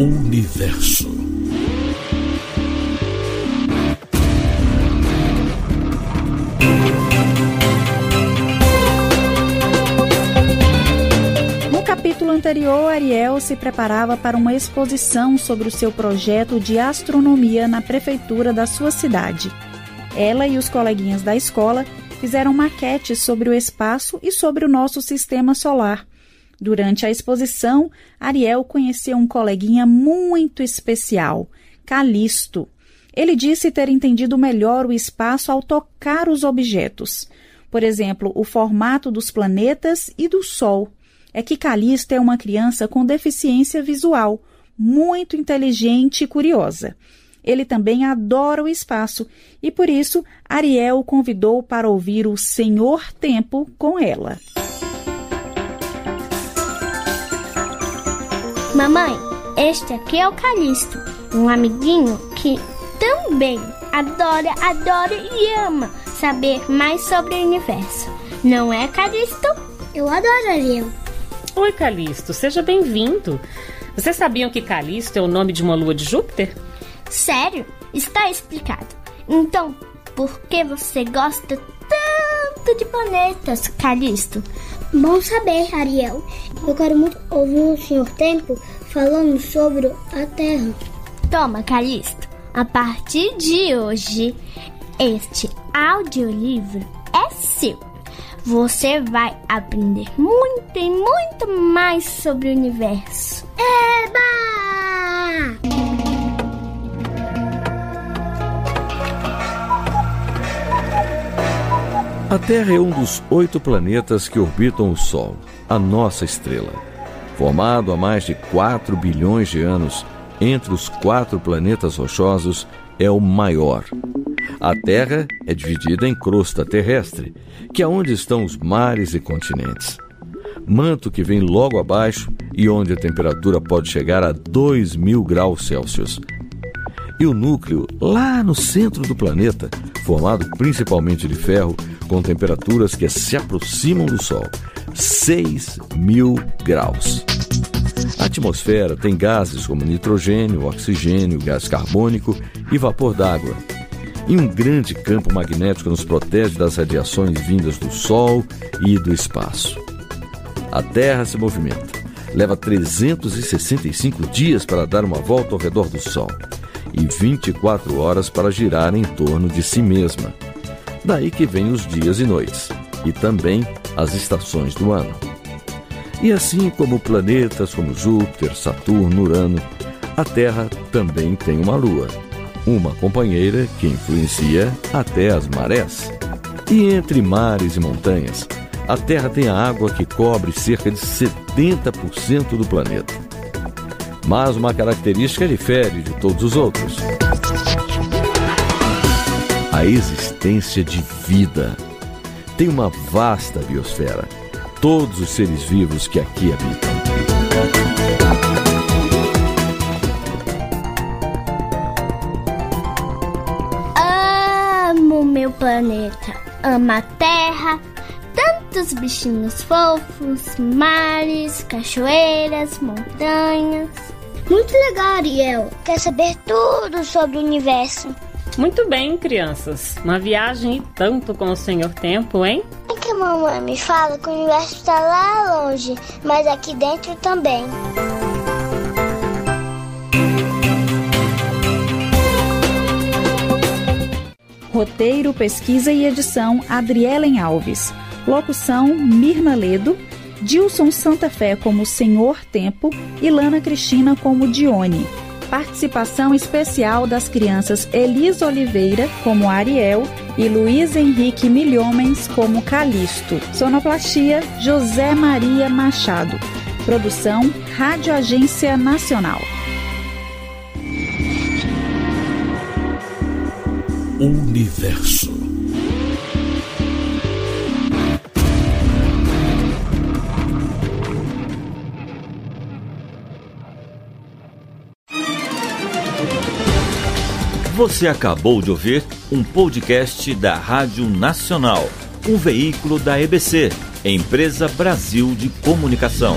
Universo. No capítulo anterior, Ariel se preparava para uma exposição sobre o seu projeto de astronomia na prefeitura da sua cidade. Ela e os coleguinhas da escola fizeram maquetes sobre o espaço e sobre o nosso sistema solar. Durante a exposição, Ariel conheceu um coleguinha muito especial, Calisto. Ele disse ter entendido melhor o espaço ao tocar os objetos. Por exemplo, o formato dos planetas e do Sol. É que Calisto é uma criança com deficiência visual, muito inteligente e curiosa. Ele também adora o espaço e por isso Ariel o convidou para ouvir o Senhor Tempo com ela. Mamãe, este aqui é o Calisto, um amiguinho que também adora, adora e ama saber mais sobre o universo. Não é, Calisto? Eu adoro Ariel. Oi, Calisto, seja bem-vindo. Vocês sabiam que Calisto é o nome de uma lua de Júpiter? Sério? Está explicado. Então, por que você gosta tanto de planetas, Calisto? Bom saber, Ariel. Eu quero muito ouvir o Senhor Tempo falando sobre a Terra. Toma, Calisto. A partir de hoje, este audiolivro é seu. Você vai aprender muito e muito mais sobre o universo. Eba! A Terra é um dos oito planetas que orbitam o Sol, a nossa estrela. Formado há mais de 4 bilhões de anos, entre os quatro planetas rochosos, é o maior. A Terra é dividida em crosta terrestre, que é onde estão os mares e continentes. Manto que vem logo abaixo e onde a temperatura pode chegar a 2 mil graus Celsius. E o núcleo, lá no centro do planeta, formado principalmente de ferro, com temperaturas que se aproximam do Sol, 6 mil graus. A atmosfera tem gases como nitrogênio, oxigênio, gás carbônico e vapor d'água. E um grande campo magnético nos protege das radiações vindas do Sol e do espaço. A Terra se movimenta. Leva 365 dias para dar uma volta ao redor do Sol e 24 horas para girar em torno de si mesma. Daí que vem os dias e noites, e também as estações do ano. E assim como planetas como Júpiter, Saturno, Urano, a Terra também tem uma lua, uma companheira que influencia até as marés. E entre mares e montanhas, a Terra tem a água que cobre cerca de 70% do planeta. Mas uma característica difere de todos os outros a existência de vida. Tem uma vasta biosfera, todos os seres vivos que aqui habitam. Amo meu planeta, amo a terra, tantos bichinhos fofos, mares, cachoeiras, montanhas. Muito legal, Ariel. Quer saber tudo sobre o universo. Muito bem, crianças. Uma viagem e tanto com o Senhor Tempo, hein? É que a mamãe me fala que o universo está lá longe, mas aqui dentro também. Roteiro, pesquisa e edição Adrielen Alves. Locução Mirna Ledo. Dilson Santa Fé como Senhor Tempo e Lana Cristina como Dione participação especial das crianças Elisa Oliveira, como Ariel, e Luiz Henrique Milhomens, como Calisto. Sonoplastia, José Maria Machado. Produção, Rádio Agência Nacional. Universo. Você acabou de ouvir um podcast da Rádio Nacional, um veículo da EBC, Empresa Brasil de Comunicação.